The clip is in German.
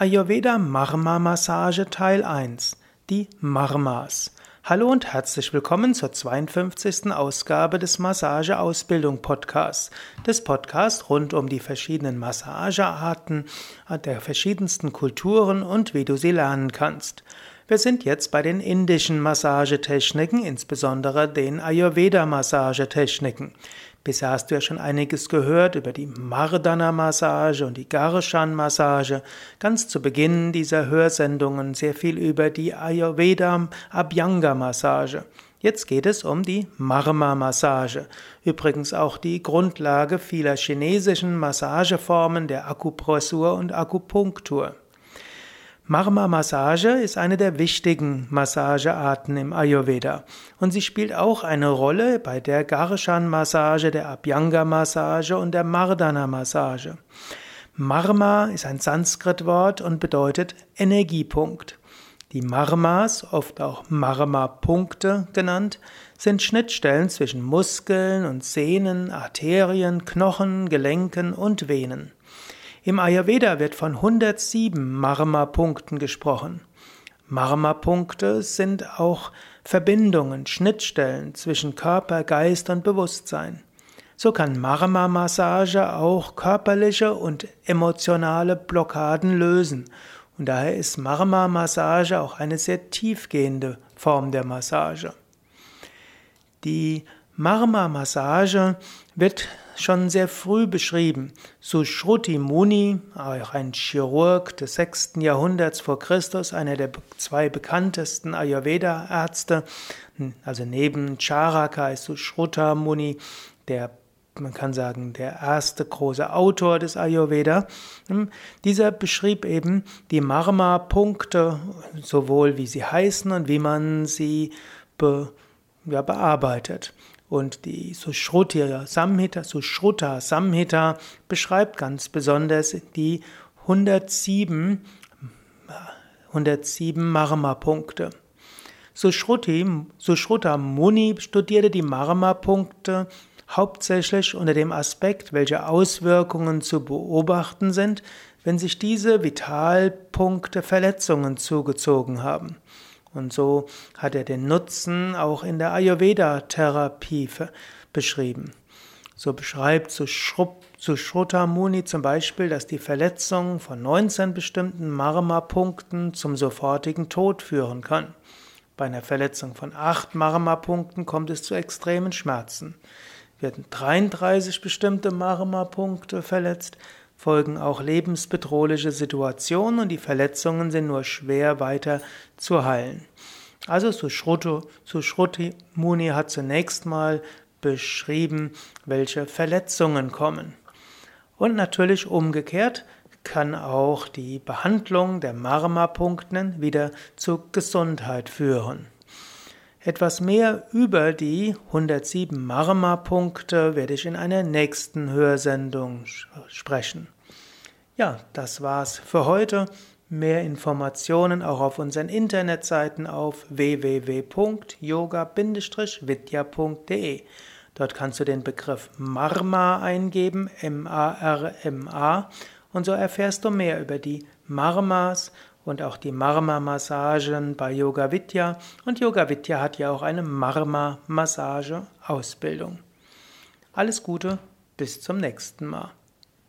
Ayurveda Marma Massage Teil 1 Die Marmas Hallo und herzlich willkommen zur 52. Ausgabe des Massage Ausbildung Podcasts, des Podcasts rund um die verschiedenen Massagearten der verschiedensten Kulturen und wie du sie lernen kannst. Wir sind jetzt bei den indischen Massagetechniken, insbesondere den Ayurveda Massagetechniken. Bisher hast du ja schon einiges gehört über die Mardana-Massage und die Garshan-Massage. Ganz zu Beginn dieser Hörsendungen sehr viel über die Ayurveda-Abhyanga-Massage. Jetzt geht es um die Marma-Massage. Übrigens auch die Grundlage vieler chinesischen Massageformen der Akupressur und Akupunktur. Marma-Massage ist eine der wichtigen Massagearten im Ayurveda und sie spielt auch eine Rolle bei der Garshan-Massage, der Abhyanga-Massage und der Mardana-Massage. Marma ist ein Sanskrit-Wort und bedeutet Energiepunkt. Die Marmas, oft auch Marma-Punkte genannt, sind Schnittstellen zwischen Muskeln und Sehnen, Arterien, Knochen, Gelenken und Venen. Im Ayurveda wird von 107 Marma-Punkten gesprochen. Marma-Punkte sind auch Verbindungen, Schnittstellen zwischen Körper, Geist und Bewusstsein. So kann Marma-Massage auch körperliche und emotionale Blockaden lösen. Und daher ist Marma-Massage auch eine sehr tiefgehende Form der Massage. Die Marma-Massage wird schon sehr früh beschrieben. Sushruti Muni, auch ein Chirurg des 6. Jahrhunderts vor Christus, einer der zwei bekanntesten Ayurveda-Ärzte, also neben Charaka ist Sushruta Muni der man kann sagen, der erste große Autor des Ayurveda. Hm, dieser beschrieb eben die Marma-Punkte, sowohl wie sie heißen und wie man sie be, ja, bearbeitet. Und die Sushruta Samhita, Sushruta Samhita beschreibt ganz besonders die 107, 107 Marma-Punkte. Sushruti, Sushruta Muni studierte die Marma-Punkte hauptsächlich unter dem Aspekt, welche Auswirkungen zu beobachten sind, wenn sich diese Vitalpunkte Verletzungen zugezogen haben. Und so hat er den Nutzen auch in der Ayurveda-Therapie beschrieben. So beschreibt Sushruta Muni zum Beispiel, dass die Verletzung von 19 bestimmten Marma-Punkten zum sofortigen Tod führen kann. Bei einer Verletzung von 8 Marma-Punkten kommt es zu extremen Schmerzen. Werden 33 bestimmte Marma-Punkte verletzt, folgen auch lebensbedrohliche Situationen und die Verletzungen sind nur schwer weiter zu heilen. Also Sushruti Muni hat zunächst mal beschrieben, welche Verletzungen kommen. Und natürlich umgekehrt kann auch die Behandlung der Marma-Punkten wieder zu Gesundheit führen. Etwas mehr über die 107 Marma-Punkte werde ich in einer nächsten Hörsendung sprechen. Ja, das war's für heute. Mehr Informationen auch auf unseren Internetseiten auf www.yoga-vidya.de. Dort kannst du den Begriff Marma eingeben, M-A-R-M-A, und so erfährst du mehr über die Marmas und auch die Marma-Massagen bei Yoga Vidya. Und Yoga Vidya hat ja auch eine Marma-Massage-Ausbildung. Alles Gute, bis zum nächsten Mal.